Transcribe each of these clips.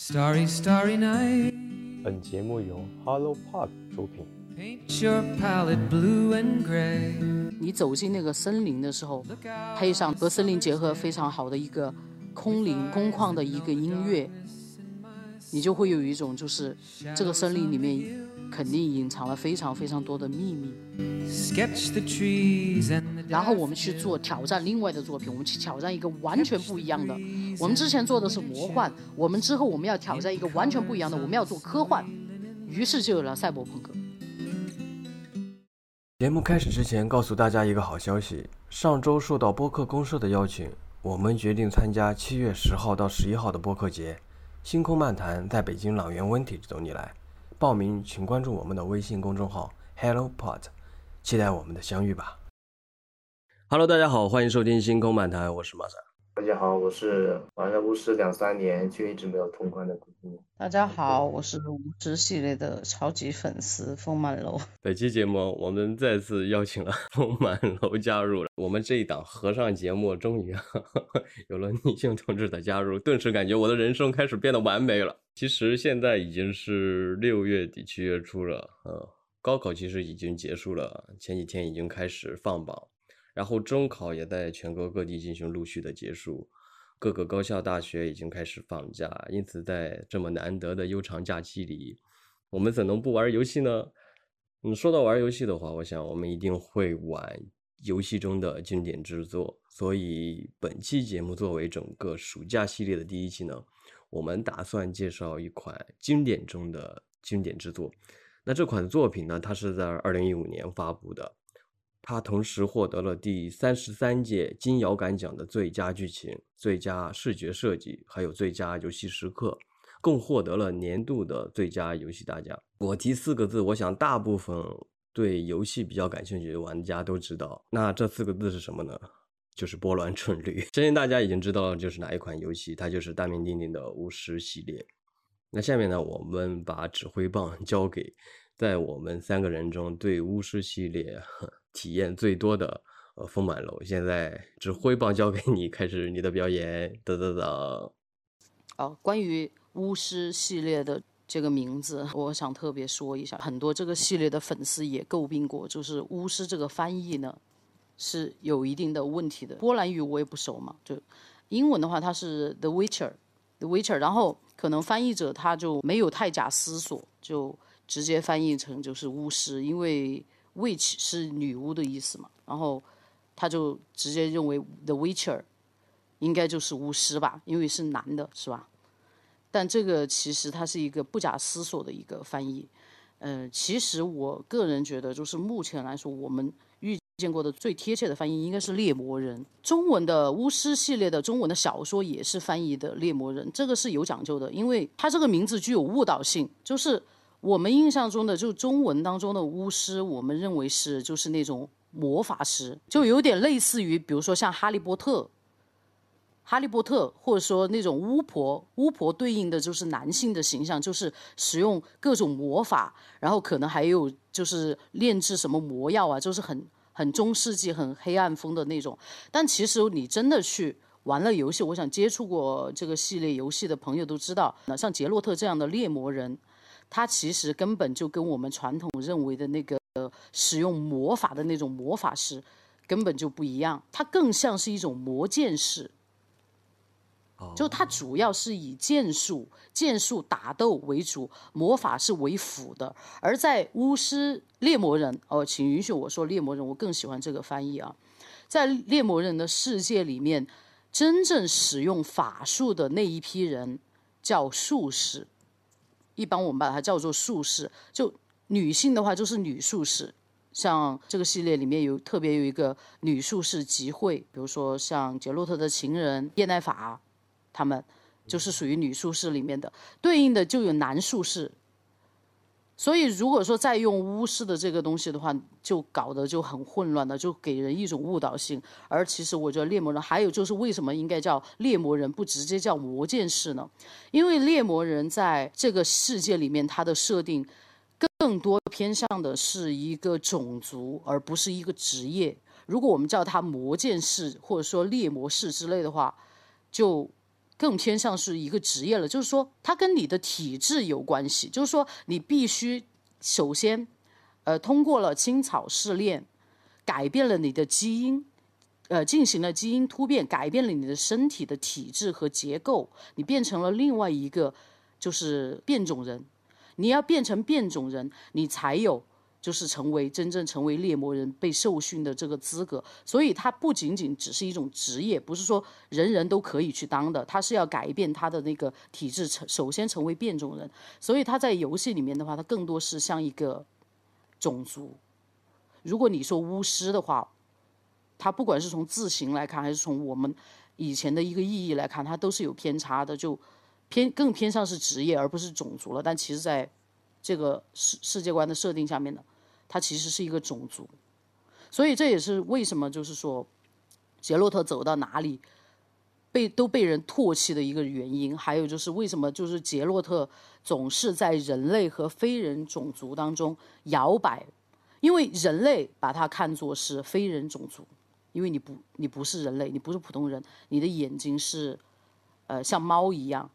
Starry, starry night. 本节目由 Hello Park 出品。Paint your palette blue and gray. 你走进那个森林的时候，配上和森林结合非常好的一个空灵空旷的一个音乐，你就会有一种就是这个森林里面肯定隐藏了非常非常多的秘密。Sketch the trees and the 然后我们去做挑战另外的作品，我们去挑战一个完全不一样的。我们之前做的是魔幻，我们之后我们要挑战一个完全不一样的，我们要做科幻，于是就有了赛博朋克。节目开始之前，告诉大家一个好消息：上周受到播客公社的邀请，我们决定参加七月十号到十一号的播客节。星空漫谈在北京朗园温体等你来，报名请关注我们的微信公众号 HelloPod，期待我们的相遇吧。Hello，大家好，欢迎收听星空漫谈，我是马三。大家好，我是玩了巫师两三年却一直没有通关的古今。大家好，我是巫师系列的超级粉丝风满楼。本期节目我们再次邀请了风满楼加入了，我们这一档和尚节目终于 有了女性同志的加入，顿时感觉我的人生开始变得完美了。其实现在已经是六月底七月初了，呃，高考其实已经结束了，前几天已经开始放榜，然后中考也在全国各地进行陆续的结束。各个高校大学已经开始放假，因此在这么难得的悠长假期里，我们怎能不玩游戏呢？嗯，说到玩游戏的话，我想我们一定会玩游戏中的经典之作。所以本期节目作为整个暑假系列的第一期呢，我们打算介绍一款经典中的经典之作。那这款作品呢，它是在二零一五年发布的，它同时获得了第三十三届金摇杆奖的最佳剧情、最佳视觉设计，还有最佳游戏时刻。共获得了年度的最佳游戏大奖。我提四个字，我想大部分对游戏比较感兴趣的玩家都知道。那这四个字是什么呢？就是波澜春绿。相信大家已经知道就是哪一款游戏，它就是大名鼎鼎的巫师系列。那下面呢，我们把指挥棒交给在我们三个人中对巫师系列体验最多的呃丰满楼。现在指挥棒交给你，开始你的表演。噔噔噔。哦，关于巫师系列的这个名字，我想特别说一下，很多这个系列的粉丝也诟病过，就是巫师这个翻译呢是有一定的问题的。波兰语我也不熟嘛，就英文的话它是 The Witcher，The Witcher，然后可能翻译者他就没有太假思索，就直接翻译成就是巫师，因为 witch 是女巫的意思嘛，然后他就直接认为 The Witcher 应该就是巫师吧，因为是男的，是吧？但这个其实它是一个不假思索的一个翻译。呃，其实我个人觉得，就是目前来说，我们遇见过的最贴切的翻译应该是猎魔人。中文的巫师系列的中文的小说也是翻译的猎魔人，这个是有讲究的，因为它这个名字具有误导性，就是我们印象中的就中文当中的巫师，我们认为是就是那种魔法师，就有点类似于，比如说像哈利波特。哈利波特，或者说那种巫婆，巫婆对应的就是男性的形象，就是使用各种魔法，然后可能还有就是炼制什么魔药啊，就是很很中世纪、很黑暗风的那种。但其实你真的去玩了游戏，我想接触过这个系列游戏的朋友都知道，那像杰洛特这样的猎魔人，他其实根本就跟我们传统认为的那个使用魔法的那种魔法师根本就不一样，他更像是一种魔剑士。就它主要是以剑术、剑术打斗为主，魔法是为辅的。而在巫师猎魔人，哦，请允许我说猎魔人，我更喜欢这个翻译啊。在猎魔人的世界里面，真正使用法术的那一批人叫术士，一般我们把它叫做术士。就女性的话，就是女术士。像这个系列里面有特别有一个女术士集会，比如说像杰洛特的情人叶奈法。他们就是属于女术士里面的，对应的就有男术士。所以如果说再用巫师的这个东西的话，就搞得就很混乱的，就给人一种误导性。而其实我觉得猎魔人还有就是为什么应该叫猎魔人，不直接叫魔剑士呢？因为猎魔人在这个世界里面，它的设定更多偏向的是一个种族，而不是一个职业。如果我们叫他魔剑士或者说猎魔士之类的话，就更偏向是一个职业了，就是说它跟你的体质有关系，就是说你必须首先，呃，通过了青草试炼，改变了你的基因，呃，进行了基因突变，改变了你的身体的体质和结构，你变成了另外一个就是变种人。你要变成变种人，你才有就是成为真正成为猎魔人被受训的这个资格。所以它不仅仅只是一种职业，不是说人人都可以去当的，它是要改变他的那个体质，成首先成为变种人。所以他在游戏里面的话，它更多是像一个种族。如果你说巫师的话，它不管是从字形来看，还是从我们以前的一个意义来看，它都是有偏差的，就。偏更偏向是职业而不是种族了，但其实在这个世世界观的设定下面的，它其实是一个种族，所以这也是为什么就是说杰洛特走到哪里被都被人唾弃的一个原因。还有就是为什么就是杰洛特总是在人类和非人种族当中摇摆，因为人类把他看作是非人种族，因为你不你不是人类，你不是普通人，你的眼睛是呃像猫一样。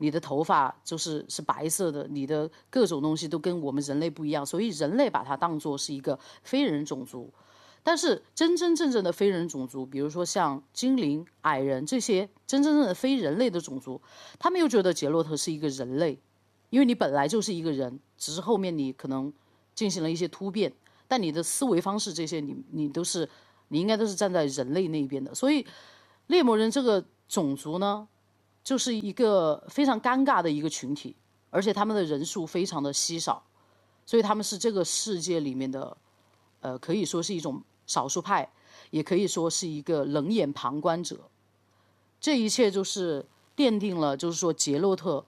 你的头发就是是白色的，你的各种东西都跟我们人类不一样，所以人类把它当做是一个非人种族。但是真真正正的非人种族，比如说像精灵、矮人这些真真正正的非人类的种族，他们又觉得杰洛特是一个人类，因为你本来就是一个人，只是后面你可能进行了一些突变，但你的思维方式这些，你你都是你应该都是站在人类那边的。所以猎魔人这个种族呢？就是一个非常尴尬的一个群体，而且他们的人数非常的稀少，所以他们是这个世界里面的，呃，可以说是一种少数派，也可以说是一个冷眼旁观者。这一切就是奠定了，就是说杰洛特，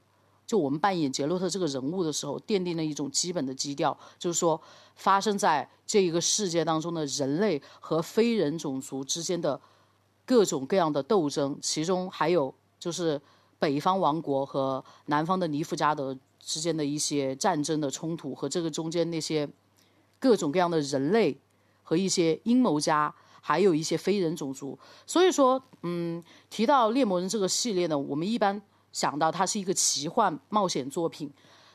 就我们扮演杰洛特这个人物的时候，奠定了一种基本的基调，就是说发生在这一个世界当中的人类和非人种族之间的各种各样的斗争，其中还有。就是北方王国和南方的尼夫加德之间的一些战争的冲突，和这个中间那些各种各样的人类和一些阴谋家，还有一些非人种族。所以说，嗯，提到猎魔人这个系列呢，我们一般想到它是一个奇幻冒险作品，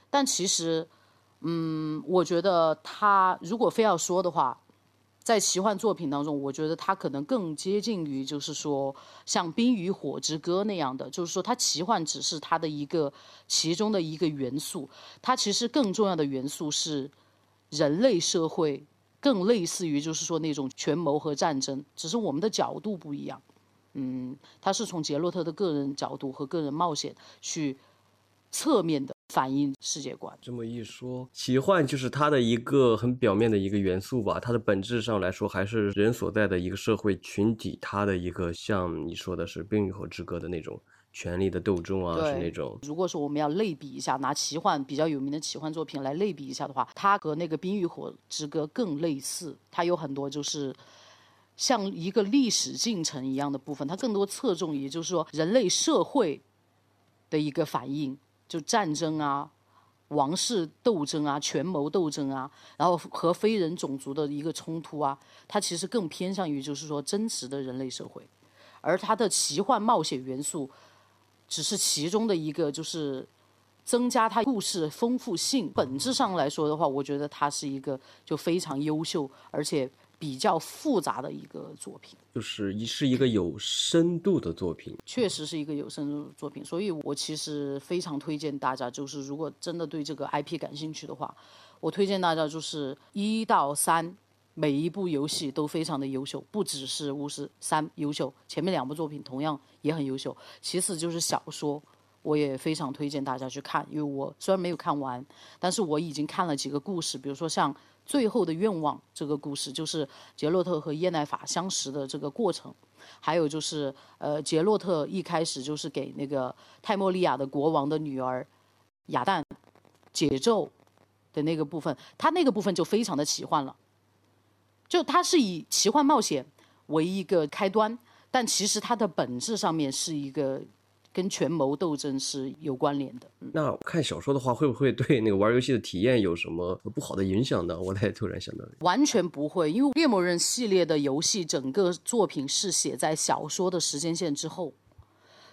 但其实，嗯，我觉得它如果非要说的话。在奇幻作品当中，我觉得它可能更接近于，就是说像《冰与火之歌》那样的，就是说它奇幻只是它的一个其中的一个元素，它其实更重要的元素是人类社会，更类似于就是说那种权谋和战争，只是我们的角度不一样。嗯，它是从杰洛特的个人角度和个人冒险去侧面的。反映世界观。这么一说，奇幻就是它的一个很表面的一个元素吧。它的本质上来说，还是人所在的一个社会群体，它的一个像你说的是《冰与火之歌》的那种权力的斗争啊，是那种。如果说我们要类比一下，拿奇幻比较有名的奇幻作品来类比一下的话，它和那个《冰与火之歌》更类似。它有很多就是像一个历史进程一样的部分，它更多侧重于就是说人类社会的一个反应。就战争啊，王室斗争啊，权谋斗争啊，然后和非人种族的一个冲突啊，它其实更偏向于就是说真实的人类社会，而它的奇幻冒险元素只是其中的一个，就是增加它故事丰富性。本质上来说的话，我觉得它是一个就非常优秀，而且。比较复杂的一个作品，就是一是一个有深度的作品，确实是一个有深度的作品，所以我其实非常推荐大家，就是如果真的对这个 IP 感兴趣的话，我推荐大家就是一到三每一部游戏都非常的优秀，不只是巫师三优秀，前面两部作品同样也很优秀。其次就是小说，我也非常推荐大家去看，因为我虽然没有看完，但是我已经看了几个故事，比如说像。最后的愿望这个故事就是杰洛特和耶奈法相识的这个过程，还有就是呃杰洛特一开始就是给那个泰莫利亚的国王的女儿雅旦解咒的那个部分，他那个部分就非常的奇幻了，就它是以奇幻冒险为一个开端，但其实它的本质上面是一个。跟权谋斗争是有关联的。那看小说的话，会不会对那个玩游戏的体验有什么不好的影响呢？我才突然想到，完全不会，因为猎魔人系列的游戏整个作品是写在小说的时间线之后，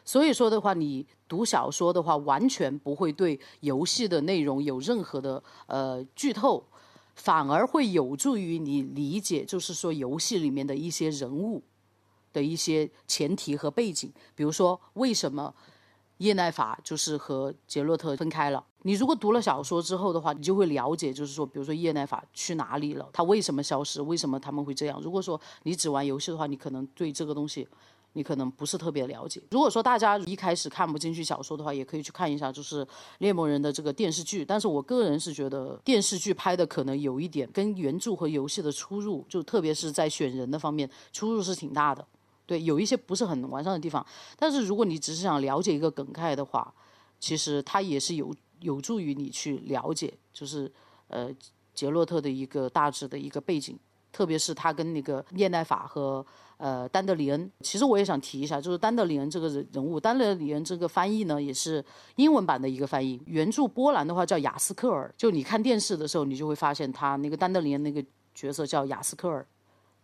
所以说的话，你读小说的话，完全不会对游戏的内容有任何的呃剧透，反而会有助于你理解，就是说游戏里面的一些人物的一些前提和背景，比如说为什么。叶奈法就是和杰洛特分开了。你如果读了小说之后的话，你就会了解，就是说，比如说叶奈法去哪里了，他为什么消失，为什么他们会这样。如果说你只玩游戏的话，你可能对这个东西，你可能不是特别了解。如果说大家一开始看不进去小说的话，也可以去看一下，就是猎魔人的这个电视剧。但是我个人是觉得电视剧拍的可能有一点跟原著和游戏的出入，就特别是在选人的方面出入是挺大的。对，有一些不是很完善的地方，但是如果你只是想了解一个梗概的话，其实它也是有有助于你去了解，就是呃杰洛特的一个大致的一个背景，特别是他跟那个涅奈法和呃丹德里恩。其实我也想提一下，就是丹德里恩这个人人物，丹德里恩这个翻译呢也是英文版的一个翻译，原著波兰的话叫雅斯克尔。就你看电视的时候，你就会发现他那个丹德里恩那个角色叫雅斯克尔。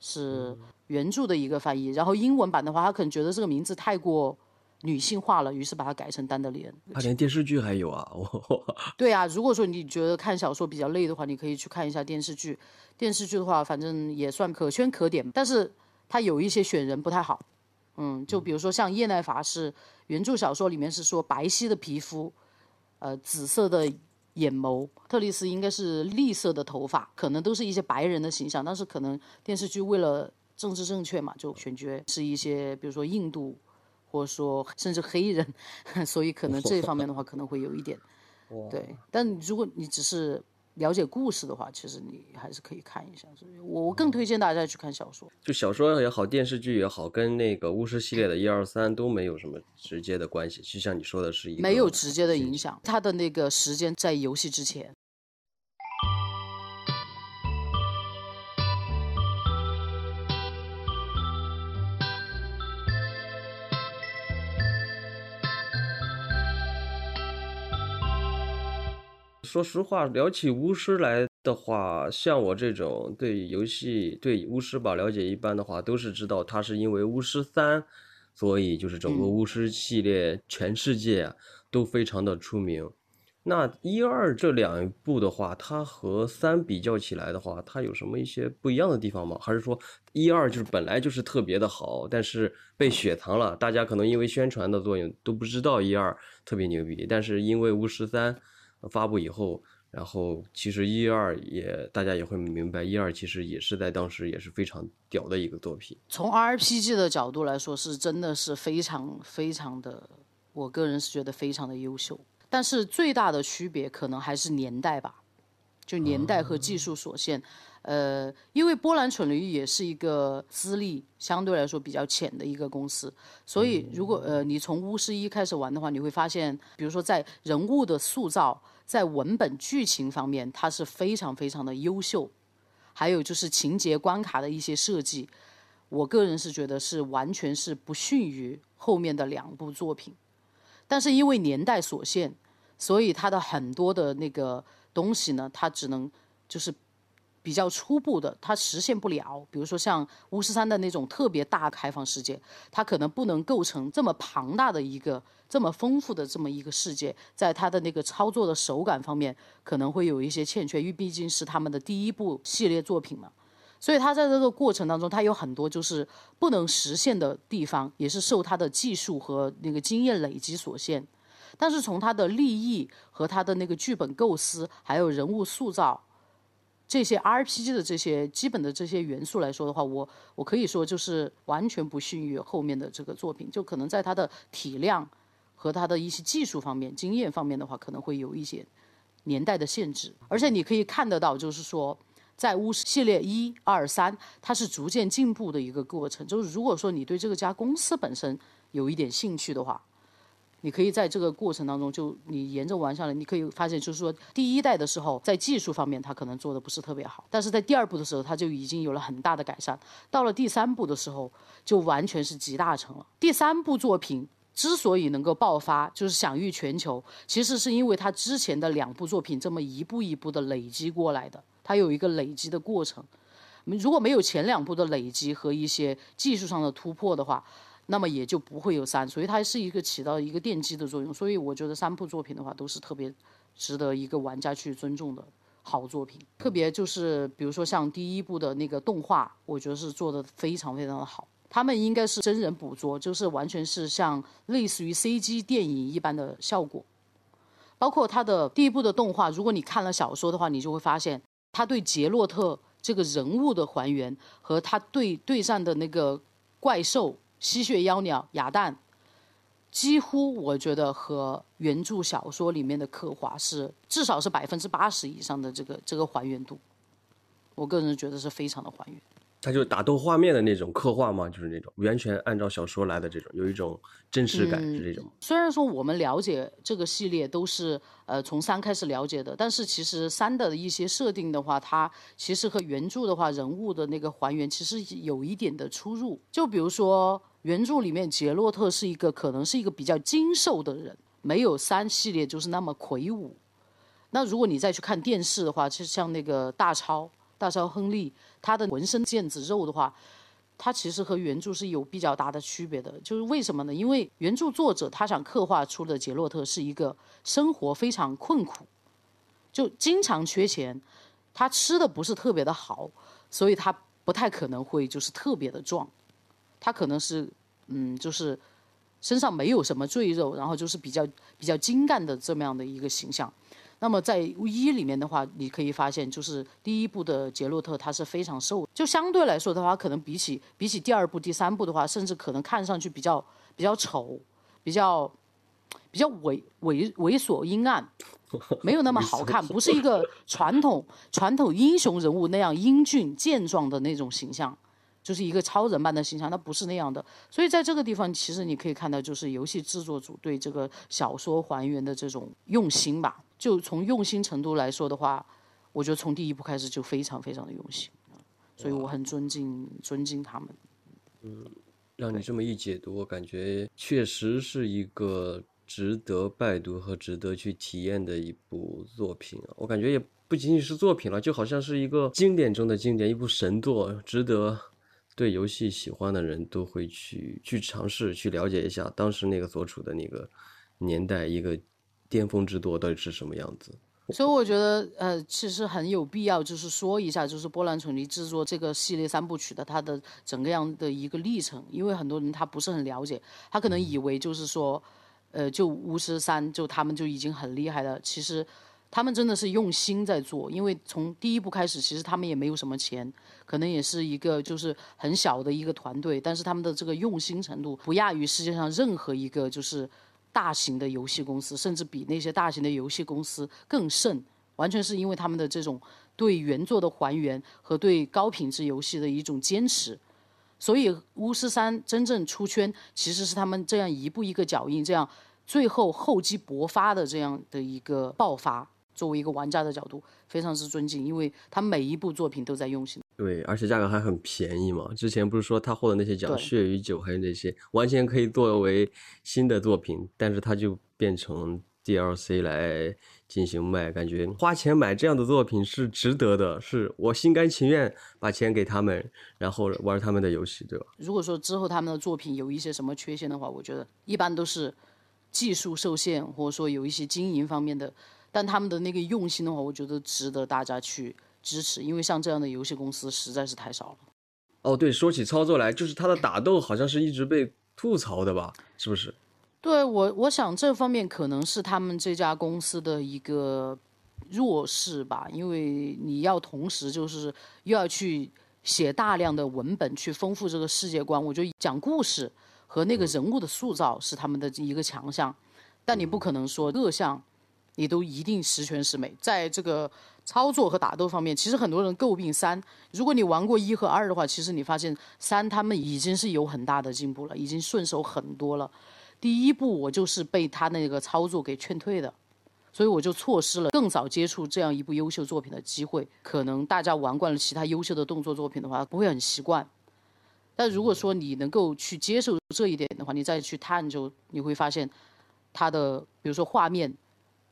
是原著的一个翻译，然后英文版的话，他可能觉得这个名字太过女性化了，于是把它改成丹德里恩。他连电视剧还有啊！对啊，如果说你觉得看小说比较累的话，你可以去看一下电视剧。电视剧的话，反正也算可圈可点，但是它有一些选人不太好。嗯，就比如说像叶奈法是原著小说里面是说白皙的皮肤，呃，紫色的。眼眸，特丽斯应该是栗色的头发，可能都是一些白人的形象，但是可能电视剧为了政治正确嘛，就选角是一些，比如说印度，或者说甚至黑人，所以可能这方面的话可能会有一点，对。但如果你只是。了解故事的话，其实你还是可以看一下。所以我更推荐大家去看小说。就小说也好，电视剧也好，跟那个巫师系列的一二三都没有什么直接的关系。就像你说的是一个没有直接的影响，它的那个时间在游戏之前。说实话，聊起巫师来的话，像我这种对游戏、对巫师吧了解一般的话，都是知道他是因为巫师三，所以就是整个巫师系列全世界都非常的出名。那一二这两部的话，它和三比较起来的话，它有什么一些不一样的地方吗？还是说一二就是本来就是特别的好，但是被雪藏了？大家可能因为宣传的作用都不知道一二特别牛逼，但是因为巫师三。发布以后，然后其实一二也大家也会明白，一二其实也是在当时也是非常屌的一个作品。从 RPG 的角度来说，是真的是非常非常的，我个人是觉得非常的优秀。但是最大的区别可能还是年代吧，就年代和技术所限。呃，因为波兰蠢驴也是一个资历相对来说比较浅的一个公司，所以如果呃你从巫师一开始玩的话，你会发现，比如说在人物的塑造，在文本剧情方面，它是非常非常的优秀，还有就是情节关卡的一些设计，我个人是觉得是完全是不逊于后面的两部作品，但是因为年代所限，所以它的很多的那个东西呢，它只能就是。比较初步的，它实现不了。比如说像巫师三的那种特别大开放世界，它可能不能构成这么庞大的一个、这么丰富的这么一个世界，在它的那个操作的手感方面，可能会有一些欠缺，因为毕竟是他们的第一部系列作品嘛。所以它在这个过程当中，它有很多就是不能实现的地方，也是受它的技术和那个经验累积所限。但是从它的立意和它的那个剧本构思，还有人物塑造。这些 RPG 的这些基本的这些元素来说的话，我我可以说就是完全不逊于后面的这个作品，就可能在它的体量和它的一些技术方面、经验方面的话，可能会有一些年代的限制。而且你可以看得到，就是说在巫师系列一、二、三，它是逐渐进步的一个过程。就是如果说你对这个家公司本身有一点兴趣的话。你可以在这个过程当中，就你沿着玩下来，你可以发现，就是说第一代的时候，在技术方面它可能做的不是特别好，但是在第二部的时候，它就已经有了很大的改善。到了第三部的时候，就完全是集大成了。第三部作品之所以能够爆发，就是享誉全球，其实是因为它之前的两部作品这么一步一步的累积过来的，它有一个累积的过程。如果没有前两部的累积和一些技术上的突破的话，那么也就不会有三，所以它是一个起到一个奠基的作用。所以我觉得三部作品的话都是特别值得一个玩家去尊重的好作品。特别就是比如说像第一部的那个动画，我觉得是做的非常非常的好。他们应该是真人捕捉，就是完全是像类似于 CG 电影一般的效果。包括它的第一部的动画，如果你看了小说的话，你就会发现他对杰洛特这个人物的还原和他对对战的那个怪兽吸血妖鸟雅蛋，几乎我觉得和原著小说里面的刻画是至少是百分之八十以上的这个这个还原度。我个人觉得是非常的还原。它就打斗画面的那种刻画嘛，就是那种完全按照小说来的这种，有一种真实感，是这种。虽然说我们了解这个系列都是呃从三开始了解的，但是其实三的一些设定的话，它其实和原著的话人物的那个还原其实有一点的出入。就比如说原著里面杰洛特是一个可能是一个比较精瘦的人，没有三系列就是那么魁梧。那如果你再去看电视的话，就像那个大超。大超亨利，他的浑身腱子肉的话，他其实和原著是有比较大的区别的。就是为什么呢？因为原著作者他想刻画出的杰洛特是一个生活非常困苦，就经常缺钱，他吃的不是特别的好，所以他不太可能会就是特别的壮，他可能是嗯，就是身上没有什么赘肉，然后就是比较比较精干的这么样的一个形象。那么在一里面的话，你可以发现，就是第一部的杰洛特他是非常瘦，就相对来说的话，可能比起比起第二部、第三部的话，甚至可能看上去比较比较丑，比较比较猥猥猥琐阴暗，没有那么好看，不是一个传统传统英雄人物那样英俊健壮的那种形象。就是一个超人般的形象，他不是那样的。所以在这个地方，其实你可以看到，就是游戏制作组对这个小说还原的这种用心吧。就从用心程度来说的话，我觉得从第一部开始就非常非常的用心，所以我很尊敬尊敬他们。嗯，让你这么一解读，我感觉确实是一个值得拜读和值得去体验的一部作品啊。我感觉也不仅仅是作品了，就好像是一个经典中的经典，一部神作，值得。对游戏喜欢的人都会去去尝试去了解一下当时那个所处的那个年代一个巅峰之作到底是什么样子。所以我觉得呃其实很有必要就是说一下就是波兰蠢尼制作这个系列三部曲的它的整个样的一个历程，因为很多人他不是很了解，他可能以为就是说呃就巫师三就他们就已经很厉害了，其实。他们真的是用心在做，因为从第一部开始，其实他们也没有什么钱，可能也是一个就是很小的一个团队，但是他们的这个用心程度不亚于世界上任何一个就是大型的游戏公司，甚至比那些大型的游戏公司更甚。完全是因为他们的这种对原作的还原和对高品质游戏的一种坚持，所以《巫师三》真正出圈，其实是他们这样一步一个脚印，这样最后厚积薄发的这样的一个爆发。作为一个玩家的角度，非常之尊敬，因为他每一部作品都在用心。对，而且价格还很便宜嘛。之前不是说他获得那些奖，《血与酒》还有那些，完全可以作为新的作品，但是他就变成 DLC 来进行卖。感觉花钱买这样的作品是值得的，是我心甘情愿把钱给他们，然后玩他们的游戏，对吧？如果说之后他们的作品有一些什么缺陷的话，我觉得一般都是技术受限，或者说有一些经营方面的。但他们的那个用心的话，我觉得值得大家去支持，因为像这样的游戏公司实在是太少了。哦，对，说起操作来，就是他的打斗好像是一直被吐槽的吧？是不是？对我，我想这方面可能是他们这家公司的一个弱势吧，因为你要同时就是又要去写大量的文本去丰富这个世界观，我觉得讲故事和那个人物的塑造是他们的一个强项，但你不可能说各项。你都一定十全十美，在这个操作和打斗方面，其实很多人诟病三。如果你玩过一和二的话，其实你发现三他们已经是有很大的进步了，已经顺手很多了。第一步我就是被他那个操作给劝退的，所以我就错失了更早接触这样一部优秀作品的机会。可能大家玩惯了其他优秀的动作作品的话，不会很习惯。但如果说你能够去接受这一点的话，你再去探究，你会发现它的比如说画面。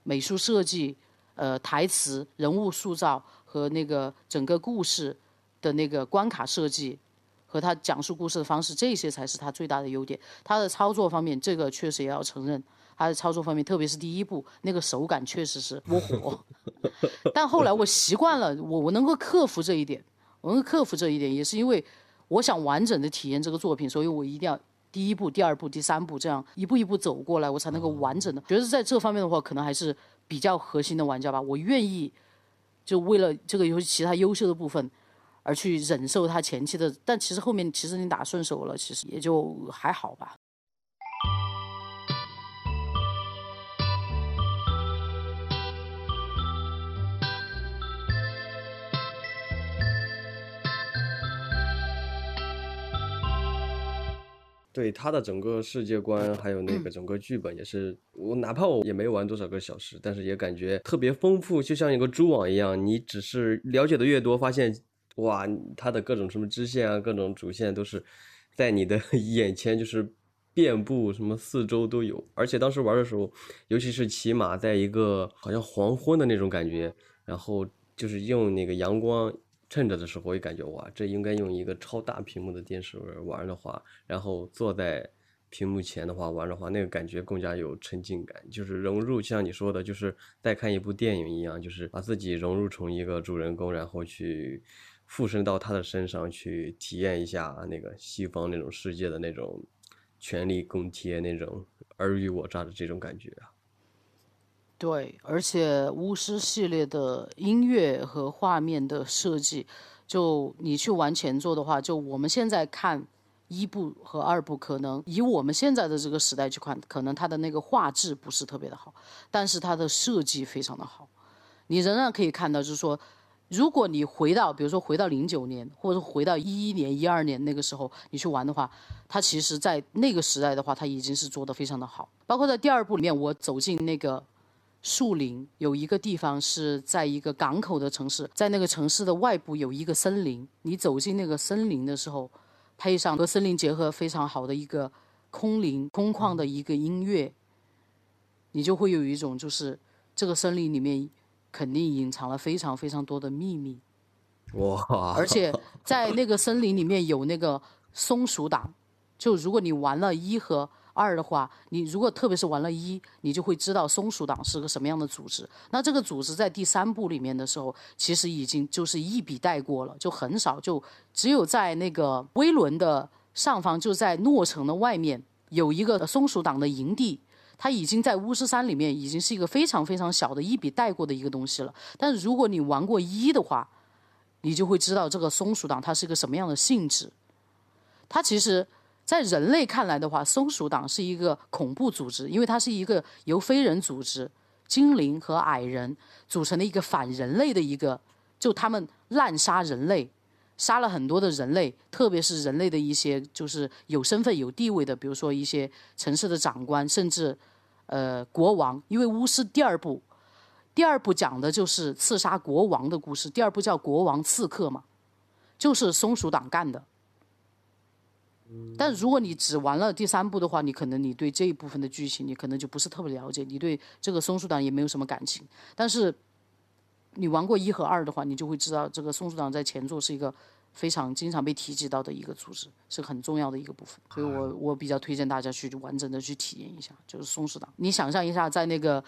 美术设计、呃台词、人物塑造和那个整个故事的那个关卡设计，和他讲述故事的方式，这些才是他最大的优点。他的操作方面，这个确实也要承认，他的操作方面，特别是第一部那个手感确实是窝火。但后来我习惯了，我我能够克服这一点，我能够克服这一点，也是因为我想完整的体验这个作品，所以我一定要第一步、第二步、第三步这样一步一步走过来，我才能够完整的。觉得在这方面的话，可能还是比较核心的玩家吧。我愿意就为了这个游戏其他优秀的部分。而去忍受他前期的，但其实后面其实你打顺手了，其实也就还好吧。对他的整个世界观，还有那个整个剧本，也是我哪怕我也没玩多少个小时，但是也感觉特别丰富，就像一个蛛网一样。你只是了解的越多，发现。哇，它的各种什么支线啊，各种主线都是在你的 眼前，就是遍布，什么四周都有。而且当时玩的时候，尤其是骑马，在一个好像黄昏的那种感觉，然后就是用那个阳光趁着的时候，我也感觉哇，这应该用一个超大屏幕的电视玩的话，然后坐在屏幕前的话玩的话，那个感觉更加有沉浸感，就是融入，像你说的，就是在看一部电影一样，就是把自己融入成一个主人公，然后去。附身到他的身上去体验一下那个西方那种世界的那种权力更贴那种尔虞我诈的这种感觉啊。对，而且巫师系列的音乐和画面的设计，就你去玩前作的话，就我们现在看一部和二部，可能以我们现在的这个时代去看，可能它的那个画质不是特别的好，但是它的设计非常的好，你仍然可以看到，就是说。如果你回到，比如说回到零九年，或者回到一一年、一二年那个时候，你去玩的话，它其实，在那个时代的话，它已经是做得非常的好。包括在第二部里面，我走进那个树林，有一个地方是在一个港口的城市，在那个城市的外部有一个森林。你走进那个森林的时候，配上和森林结合非常好的一个空灵空旷的一个音乐，你就会有一种就是这个森林里面。肯定隐藏了非常非常多的秘密，哇！而且在那个森林里面有那个松鼠党，就如果你玩了一和二的话，你如果特别是玩了一，你就会知道松鼠党是个什么样的组织。那这个组织在第三部里面的时候，其实已经就是一笔带过了，就很少，就只有在那个威伦的上方，就在诺城的外面有一个松鼠党的营地。它已经在巫师三里面已经是一个非常非常小的一笔带过的一个东西了。但是如果你玩过一的话，你就会知道这个松鼠党它是一个什么样的性质。它其实，在人类看来的话，松鼠党是一个恐怖组织，因为它是一个由非人组织、精灵和矮人组成的一个反人类的一个，就他们滥杀人类。杀了很多的人类，特别是人类的一些就是有身份有地位的，比如说一些城市的长官，甚至，呃，国王。因为巫师第二部，第二部讲的就是刺杀国王的故事。第二部叫《国王刺客》嘛，就是松鼠党干的。但如果你只玩了第三部的话，你可能你对这一部分的剧情你可能就不是特别了解，你对这个松鼠党也没有什么感情。但是。你玩过一和二的话，你就会知道这个松鼠党在前作是一个非常经常被提及到的一个组织，是很重要的一个部分。所以我我比较推荐大家去完整的去体验一下，就是松鼠党。你想象一下，在那个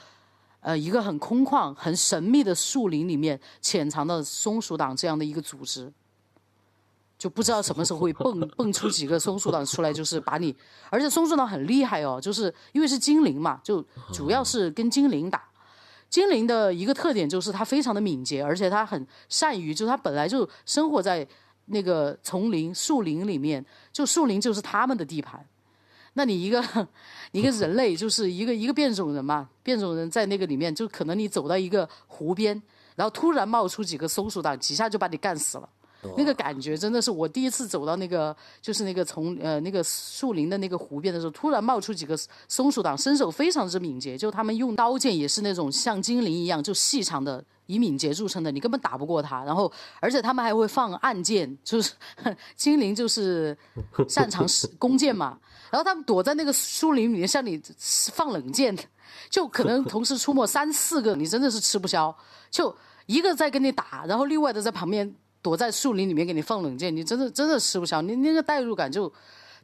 呃一个很空旷、很神秘的树林里面潜藏的松鼠党这样的一个组织，就不知道什么时候会蹦蹦出几个松鼠党出来，就是把你。而且松鼠党很厉害哦，就是因为是精灵嘛，就主要是跟精灵打。精灵的一个特点就是它非常的敏捷，而且它很善于，就是它本来就生活在那个丛林、树林里面，就树林就是他们的地盘。那你一个一个人类，就是一个一个变种人嘛，变种人在那个里面，就可能你走到一个湖边，然后突然冒出几个松鼠党，几下就把你干死了。那个感觉真的是我第一次走到那个，就是那个从呃那个树林的那个湖边的时候，突然冒出几个松鼠党，身手非常之敏捷，就他们用刀剑也是那种像精灵一样，就细长的，以敏捷著称的，你根本打不过他。然后，而且他们还会放暗箭，就是精灵就是擅长使弓箭嘛。然后他们躲在那个树林里面向你放冷箭，就可能同时出没三四个，你真的是吃不消。就一个在跟你打，然后另外的在旁边。躲在树林里面给你放冷箭，你真的真的吃不消。你那个代入感就，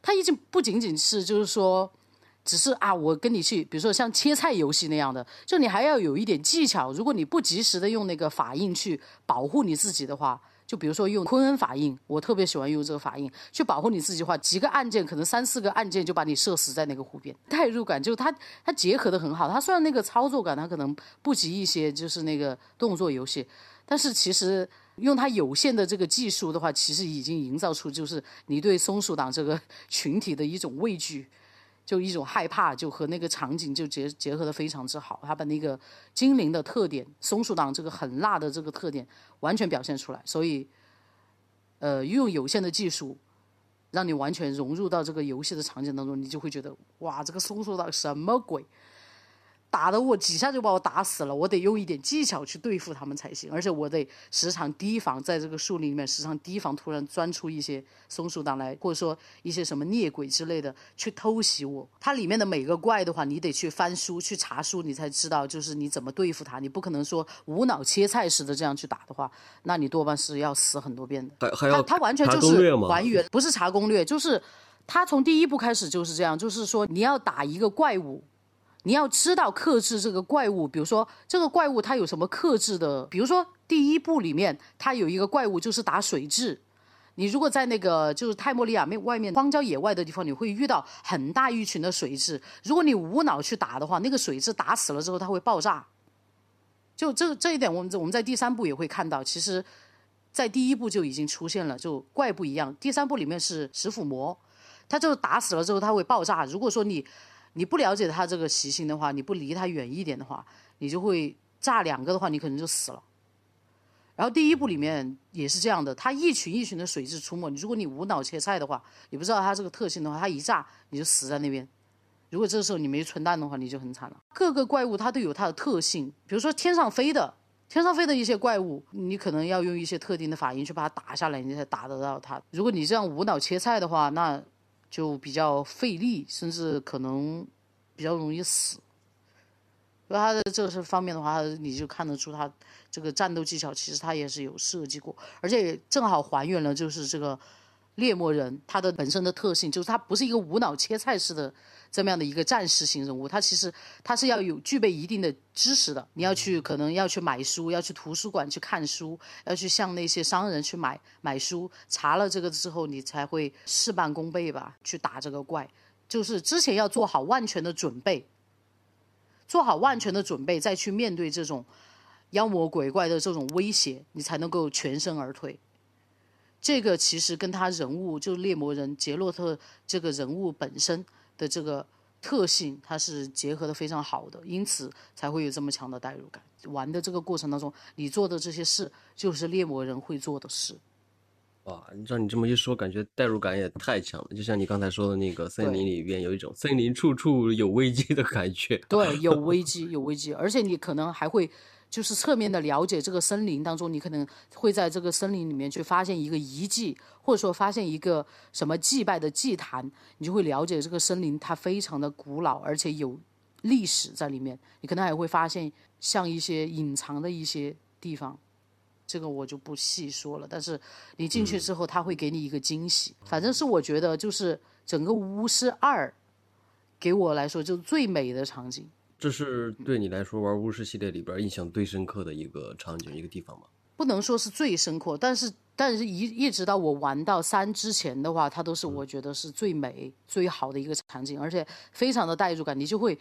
他已经不仅仅是就是说，只是啊，我跟你去，比如说像切菜游戏那样的，就你还要有一点技巧。如果你不及时的用那个法印去保护你自己的话，就比如说用昆恩法印，我特别喜欢用这个法印去保护你自己的话，几个按键可能三四个按键就把你射死在那个湖边。代入感就是它它结合的很好，它虽然那个操作感它可能不及一些就是那个动作游戏，但是其实用它有限的这个技术的话，其实已经营造出就是你对松鼠党这个 群体的一种畏惧。就一种害怕，就和那个场景就结结合的非常之好，他把那个精灵的特点，松鼠党这个很辣的这个特点完全表现出来，所以，呃，用有限的技术，让你完全融入到这个游戏的场景当中，你就会觉得哇，这个松鼠党什么鬼？打的我几下就把我打死了，我得用一点技巧去对付他们才行，而且我得时常提防，在这个树林里面时常提防突然钻出一些松鼠党来，或者说一些什么孽鬼之类的去偷袭我。它里面的每个怪的话，你得去翻书去查书，你才知道就是你怎么对付它。你不可能说无脑切菜似的这样去打的话，那你多半是要死很多遍的。还还要它它完全就是还原，不是查攻略，就是它从第一步开始就是这样，就是说你要打一个怪物。你要知道克制这个怪物，比如说这个怪物它有什么克制的，比如说第一部里面它有一个怪物就是打水蛭，你如果在那个就是泰莫利亚面外面荒郊野外的地方，你会遇到很大一群的水蛭，如果你无脑去打的话，那个水蛭打死了之后它会爆炸。就这这一点，我们我们在第三部也会看到，其实，在第一部就已经出现了，就怪不一样。第三部里面是食腐魔，它就是打死了之后它会爆炸。如果说你你不了解它这个习性的话，你不离它远一点的话，你就会炸两个的话，你可能就死了。然后第一部里面也是这样的，它一群一群的水蛭出没，如果你无脑切菜的话，你不知道它这个特性的话，它一炸你就死在那边。如果这时候你没存弹的话，你就很惨了。各个怪物它都有它的特性，比如说天上飞的，天上飞的一些怪物，你可能要用一些特定的法音去把它打下来，你才打得到它。如果你这样无脑切菜的话，那就比较费力，甚至可能比较容易死。所以他的这个方面的话，你就看得出他这个战斗技巧，其实他也是有设计过，而且正好还原了就是这个猎魔人他的本身的特性，就是他不是一个无脑切菜式的这么样的一个战士型人物，他其实他是要有具备一定的知识的，你要去可能要去买书，要去图书馆去看书，要去向那些商人去买买书，查了这个之后，你才会事半功倍吧，去打这个怪，就是之前要做好万全的准备。做好万全的准备，再去面对这种妖魔鬼怪的这种威胁，你才能够全身而退。这个其实跟他人物，就是猎魔人杰洛特这个人物本身的这个特性，它是结合的非常好的，因此才会有这么强的代入感。玩的这个过程当中，你做的这些事，就是猎魔人会做的事。哇，你照你这么一说，感觉代入感也太强了。就像你刚才说的那个森林里边有一种森林处处有危机的感觉。对，有危机，有危机，而且你可能还会就是侧面的了解这个森林当中，你可能会在这个森林里面去发现一个遗迹，或者说发现一个什么祭拜的祭坛，你就会了解这个森林它非常的古老，而且有历史在里面。你可能还会发现像一些隐藏的一些地方。这个我就不细说了，但是你进去之后，他会给你一个惊喜。反正是我觉得，就是整个《巫师二》给我来说，就是最美的场景。这是对你来说玩巫师系列里边印象最深刻的一个场景、一个地方吗？不能说是最深刻，但是但是一一直到我玩到三之前的话，它都是我觉得是最美、最好的一个场景，而且非常的代入感，你就会。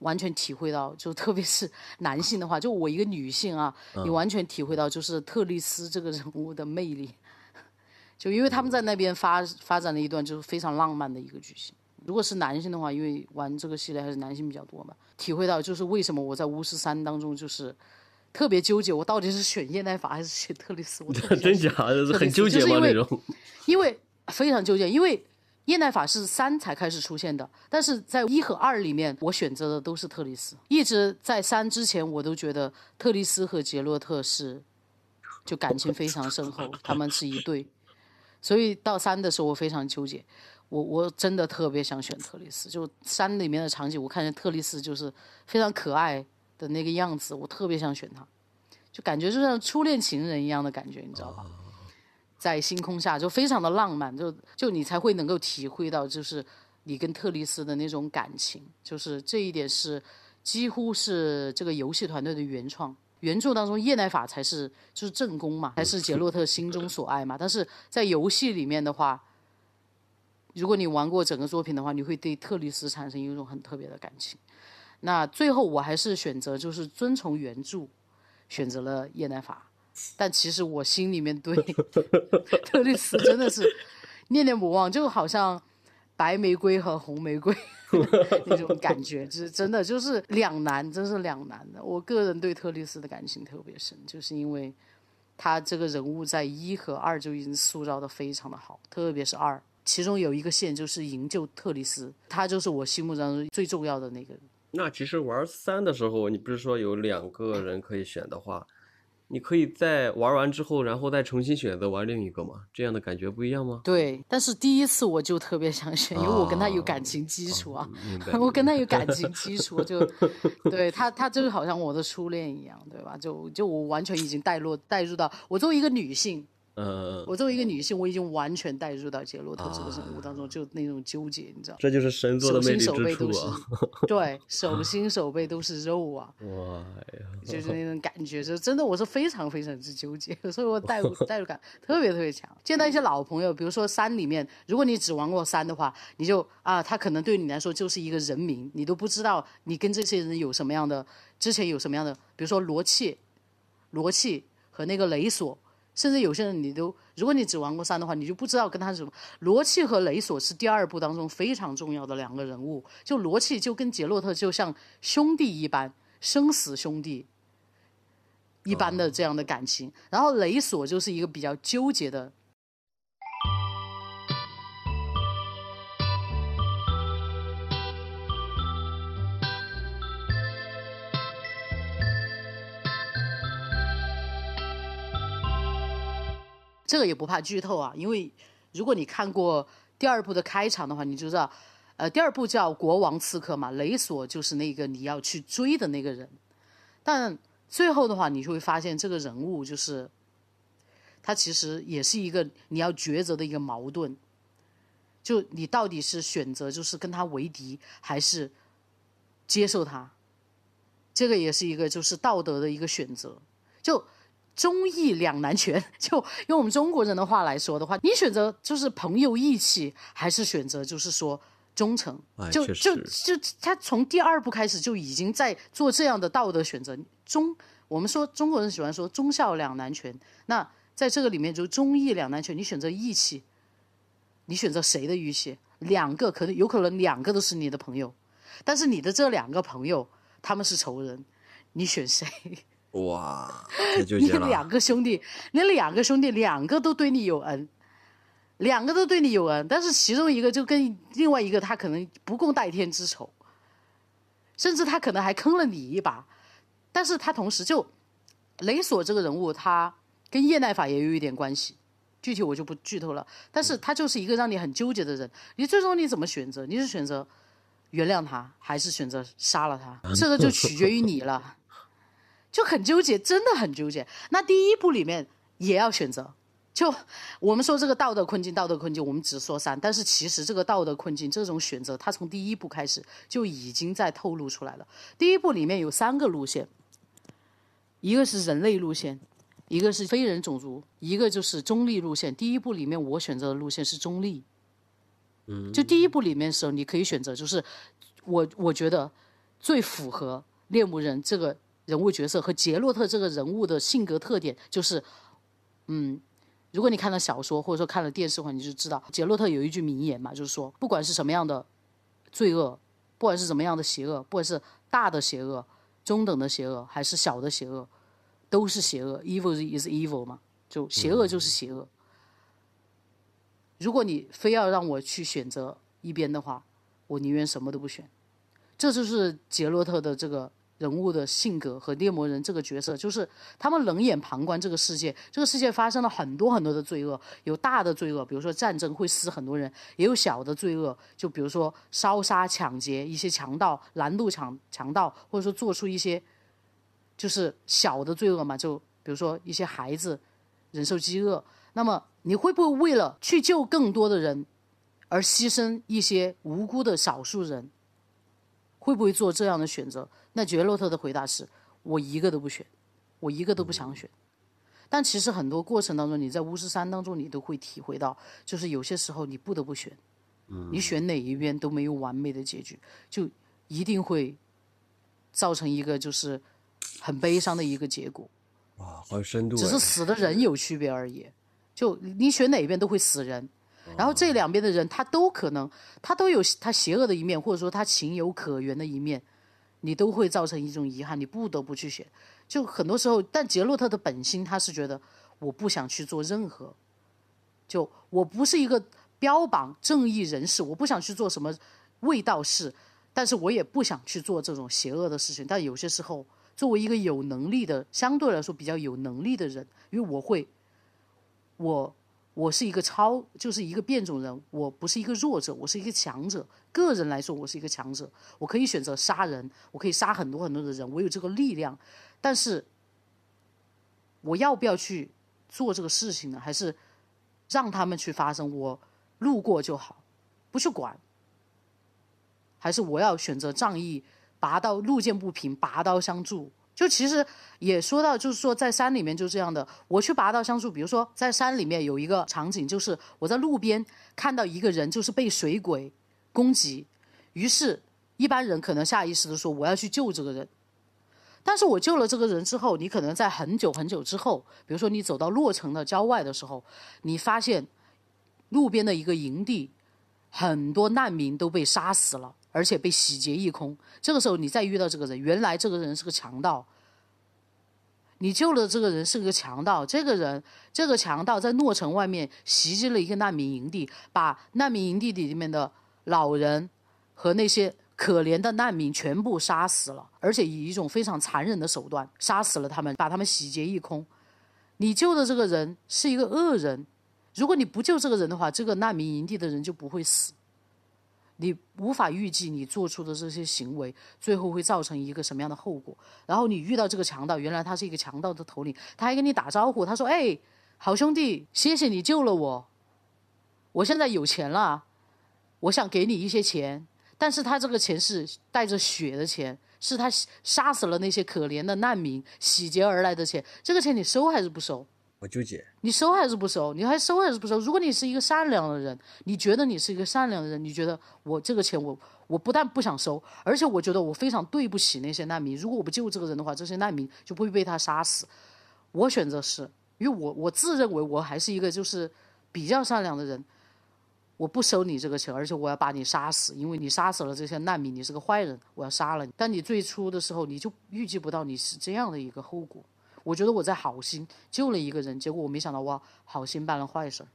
完全体会到，就特别是 男性的话，就我一个女性啊，你完全体会到就是特丽斯这个人物的魅力，就因为他们在那边发发展了一段就是非常浪漫的一个剧情。如果是男性的话，因为玩这个系列还是男性比较多嘛，体会到就是为什么我在巫师三当中就是特别纠结，我到底是选叶奈法还是选特丽斯？我 真假的很纠结吗？那种？因为非常纠结，因为。叶奈法是三才开始出现的，但是在一和二里面，我选择的都是特丽斯。一直在三之前，我都觉得特丽斯和杰洛特是就感情非常深厚，他们是一对。所以到三的时候，我非常纠结，我我真的特别想选特丽斯。就山里面的场景，我看见特丽斯就是非常可爱的那个样子，我特别想选她，就感觉就像初恋情人一样的感觉，你知道吧？在星空下，就非常的浪漫，就就你才会能够体会到，就是你跟特丽斯的那种感情，就是这一点是几乎是这个游戏团队的原创。原著当中，叶奈法才是就是正宫嘛，才是杰洛特心中所爱嘛。但是在游戏里面的话，如果你玩过整个作品的话，你会对特律斯产生一种很特别的感情。那最后我还是选择就是遵从原著，选择了叶奈法。但其实我心里面对 特律斯真的是念念不忘，就好像白玫瑰和红玫瑰 那种感觉，就是真的就是两难，真是两难的。我个人对特律斯的感情特别深，就是因为他这个人物在一和二就已经塑造的非常的好，特别是二，其中有一个线就是营救特丽斯，他就是我心目当中最重要的那个人。那其实玩三的时候，你不是说有两个人可以选的话，你可以在玩完之后，然后再重新选择玩另一个吗？这样的感觉不一样吗？对，但是第一次我就特别想选，因为我跟他有感情基础啊，明白 我跟他有感情基础，就对他，他就是好像我的初恋一样，对吧？就就我完全已经带入带入到我作为一个女性，嗯，我作为一个女性，我已经完全带入到杰洛特这个人物当中，就那种纠结，你知道。这就是神作的手魅手背都是之处啊！，对，手心手背都是肉啊，哇呀，就是那种感觉，就真的我是非常非常之纠结，所以我代入 代入感特别特别强。见到一些老朋友，比如说山里面，如果你只玩过山的话，你就啊，他可能对你来说就是一个人名，你都不知道你跟这些人有什么样的，之前有什么样的，比如说罗切，罗切和那个雷索。甚至有些人你都，如果你只玩过三的话，你就不知道跟他是什么。罗契和雷索是第二部当中非常重要的两个人物，就罗契就跟杰洛特就像兄弟一般，生死兄弟一般的这样的感情。然后雷索就是一个比较纠结的。这个也不怕剧透啊，因为如果你看过第二部的开场的话，你就知道，呃，第二部叫国王刺客嘛，雷索就是那个你要去追的那个人，但最后的话，你就会发现这个人物就是，他其实也是一个你要抉择的一个矛盾，就你到底是选择就是跟他为敌，还是接受他，这个也是一个就是道德的一个选择，就。忠义两难全，就用我们中国人的话来说的话，你选择就是朋友义气，还是选择就是说忠诚？哎就就就他从第二步开始就已经在做这样的道德选择。忠，我们说中国人喜欢说忠孝两难全，那在这个里面就忠义两难全，你选择义气，你选择谁的义气？两个可能有可能两个都是你的朋友，但是你的这两个朋友他们是仇人，你选谁？哇，你。两个兄弟，你两个兄弟，两个都对你有恩，两个都对你有恩，但是其中一个就跟另外一个他可能不共戴天之仇，甚至他可能还坑了你一把，但是他同时就雷索这个人物，他跟叶奈法也有一点关系，具体我就不剧透了，但是他就是一个让你很纠结的人，你最终你怎么选择？你是选择原谅他，还是选择杀了他？这个就取决于你了。就很纠结，真的很纠结。那第一步里面也要选择，就我们说这个道德困境，道德困境，我们只说三，但是其实这个道德困境这种选择，它从第一步开始就已经在透露出来了。第一步里面有三个路线，一个是人类路线，一个是非人种族，一个就是中立路线。第一步里面我选择的路线是中立，嗯，就第一步里面的时候，你可以选择，就是我我觉得最符合猎魔人这个人物角色和杰洛特这个人物的性格特点，就是，嗯，如果你看了小说或者说看了电视的话，你就知道杰洛特有一句名言嘛，就是说，不管是什么样的罪恶，不管是什么样的邪恶，不管是大的邪恶、中等的邪恶还是小的邪恶，都是邪恶。Evil is evil 嘛，就邪恶就是邪恶。如果你非要让我去选择一边的话，我宁愿什么都不选。这就是杰洛特的这个人物的性格和猎魔人这个角色，就是他们冷眼旁观这个世界，这个世界发生了很多很多的罪恶，有大的罪恶，比如说战争会死很多人，也有小的罪恶，就比如说烧杀抢劫，一些强盗拦路强强盗，或者说做出一些就是小的罪恶嘛，就比如说一些孩子忍受饥饿，那么你会不会为了去救更多的人，而牺牲一些无辜的少数人？会不会做这样的选择？那杰洛特的回答是：我一个都不选，我一个都不想选。但其实很多过程当中，你在巫师三当中，你都会体会到，就是有些时候你不得不选，你选哪一边都没有完美的结局，就一定会造成一个就是很悲伤的一个结果。哇，好有深度哎。只是死的人有区别而已。就你选哪边都会死人，然后这两边的人他都可能，他都有他邪恶的一面，或者说他情有可原的一面，你都会造成一种遗憾，你不得不去选。就很多时候，但杰洛特的本心他是觉得我不想去做任何，就我不是一个标榜正义人士，我不想去做什么卫道事，但是我也不想去做这种邪恶的事情。但有些时候，作为一个有能力的，相对来说比较有能力的人，因为我会，我我是一个超，就是一个变种人，我不是一个弱者，我是一个强者。个人来说，我是一个强者，我可以选择杀人，我可以杀很多很多的人，我有这个力量。但是，我要不要去做这个事情呢？还是让他们去发生？我路过就好，不去管。还是我要选择仗义，拔刀路见不平，拔刀相助。就其实也说到，就是说在山里面就这样的，我去拔刀相助。比如说在山里面有一个场景，就是我在路边看到一个人就是被水鬼攻击，于是一般人可能下意识的说我要去救这个人。但是我救了这个人之后，你可能在很久很久之后，比如说你走到洛城的郊外的时候，你发现路边的一个营地，很多难民都被杀死了，而且被洗劫一空。这个时候你再遇到这个人，原来这个人是个强盗，你救了这个人是个强盗，这个人这个强盗在诺城外面袭击了一个难民营地，把难民营地里面的老人和那些。可怜的难民全部杀死了，而且以一种非常残忍的手段杀死了他们，把他们洗劫一空。你救的这个人是一个恶人，如果你不救这个人的话，这个难民营地的人就不会死。你无法预计你做出的这些行为最后会造成一个什么样的后果。然后你遇到这个强盗，原来他是一个强盗的头领，他还跟你打招呼，他说：“哎，好兄弟，谢谢你救了我，我现在有钱了，我想给你一些钱。”但是他这个钱是带着血的钱，是他杀死了那些可怜的难民洗劫而来的钱。这个钱你收还是不收？我纠结。你收还是不收？你还收还是不收？如果你是一个善良的人，你觉得你是一个善良的人，你觉得我这个钱我我不但不想收，而且我觉得我非常对不起那些难民。如果我不救这个人的话，这些难民就不会被他杀死。我选择是，因为我我自认为我还是一个就是比较善良的人。我不收你这个钱，而且我要把你杀死，因为你杀死了这些难民，你是个坏人，我要杀了你。但你最初的时候，你就预计不到你是这样的一个后果。我觉得我在好心救了一个人，结果我没想到哇好心办了坏事，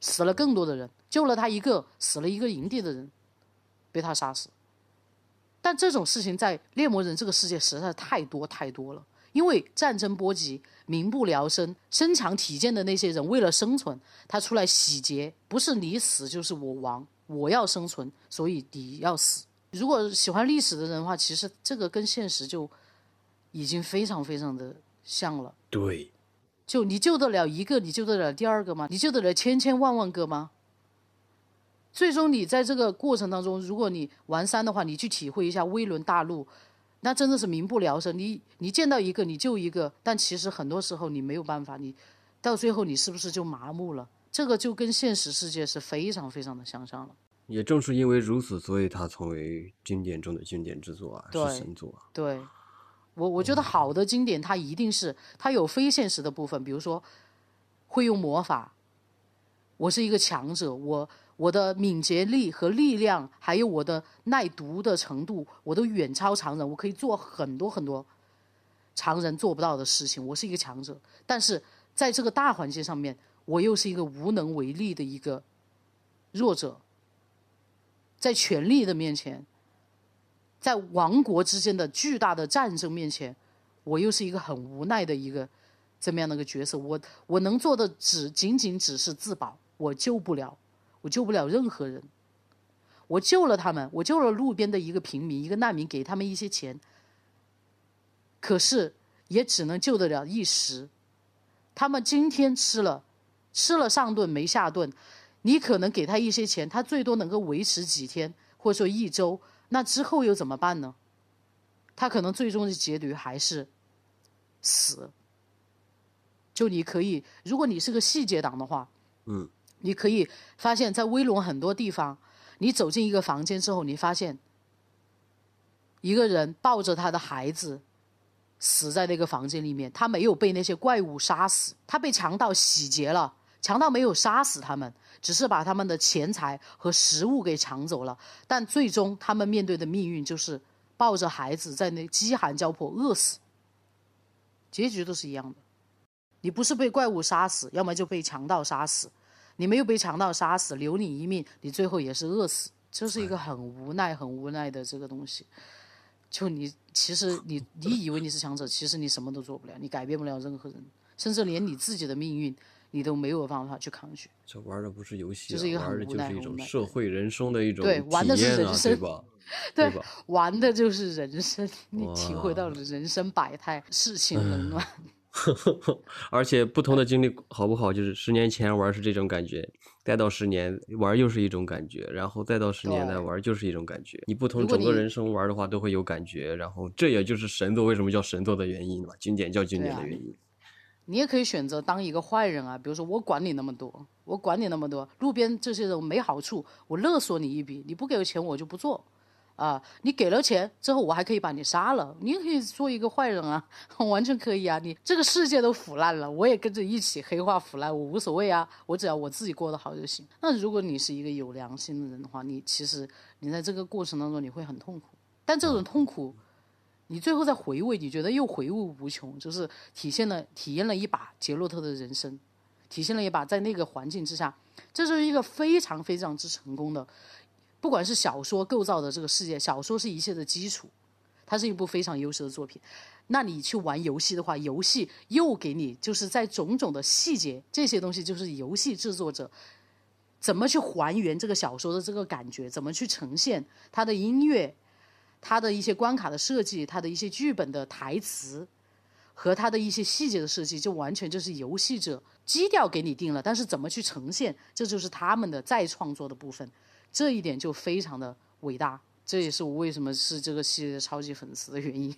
死了更多的人，救了他一个，死了一个营地的人，被他杀死。但这种事情在猎魔人这个世界实在太多太多了。因为战争波及，民不聊生，身强体健的那些人为了生存，他出来洗劫，不是你死就是我亡，我要生存，所以你要死。如果喜欢历史的人的话，其实这个跟现实就已经非常非常的像了。对，就你救得了一个，你救得了第二个吗？你救得了千千万万个吗？最终你在这个过程当中，如果你玩三的话，你去体会一下威伦大陆。那真的是民不聊生。你你见到一个你救一个，但其实很多时候你没有办法。你到最后你是不是就麻木了？这个就跟现实世界是非常非常的相像了。也正是因为如此，所以它成为经典中的经典之作啊，是神作。对，我我觉得好的经典它一定是它有非现实的部分，比如说会用魔法。我是一个强者，我。我的敏捷力和力量，还有我的耐毒的程度，我都远超常人。我可以做很多很多常人做不到的事情。我是一个强者，但是在这个大环境上面，我又是一个无能为力的一个弱者。在权力的面前，在王国之间的巨大的战争面前，我又是一个很无奈的一个这么样的一个角色。我我能做的只仅仅只是自保，我救不了。我救不了任何人，我救了他们，我救了路边的一个平民，一个难民，给他们一些钱，可是也只能救得了一时。他们今天吃了吃了上顿没下顿，你可能给他一些钱，他最多能够维持几天，或者说一周，那之后又怎么办呢？他可能最终的结局还是死。就你可以，如果你是个细节党的话，嗯，你可以发现，在威龙很多地方，你走进一个房间之后，你发现一个人抱着他的孩子死在那个房间里面，他没有被那些怪物杀死，他被强盗洗劫了，强盗没有杀死他们，只是把他们的钱财和食物给抢走了，但最终他们面对的命运就是抱着孩子在那饥寒交迫饿死，结局都是一样的。你不是被怪物杀死，要么就被强盗杀死。你没有被强盗杀死，留你一命，你最后也是饿死。这是一个很无奈、很无奈的这个东西。就你，其实你你以为你是强者，其实你什么都做不了，你改变不了任何人，甚至连你自己的命运，你都没有办法去抗拒。这玩的不是游戏、啊，就是一个玩的很无就是一种社会人生的一种对玩的是体验啊人生对吧？对吧？玩的就是人生，你体会到了人生百态，世情冷暖。而且不同的经历好不好，就是十年前玩是这种感觉，再到十年玩又是一种感觉，然后再到十年再玩就是一种感觉。你不同整个人生玩的话都会有感觉，然后这也就是神作为什么叫神作的原因吧，经典叫经典的原因。你也可以选择当一个坏人啊，比如说我管你那么多，我管你那么多，路边这些人没好处，我勒索你一笔，你不给我钱我就不做，啊，你给了钱之后我还可以把你杀了，你也可以做一个坏人啊，完全可以啊，你这个世界都腐烂了，我也跟着一起黑化腐烂，我无所谓啊，我只要我自己过得好就行。那如果你是一个有良心的人的话，你其实你在这个过程当中你会很痛苦，但这种痛苦。你最后再回味，你觉得又回味无穷，就是体现了体验了一把杰洛特的人生，体现了一把在那个环境之下，这是一个非常非常之成功的，不管是小说构造的这个世界，小说是一切的基础，它是一部非常优秀的作品。那你去玩游戏的话，游戏又给你就是在种种的细节，这些东西就是游戏制作者怎么去还原这个小说的这个感觉，怎么去呈现它的音乐。他的一些关卡的设计，他的一些剧本的台词，和他的一些细节的设计，就完全就是游戏者基调给你定了，但是怎么去呈现，这就是他们的再创作的部分，这一点就非常的伟大，这也是我为什么是这个系列的超级粉丝的原因。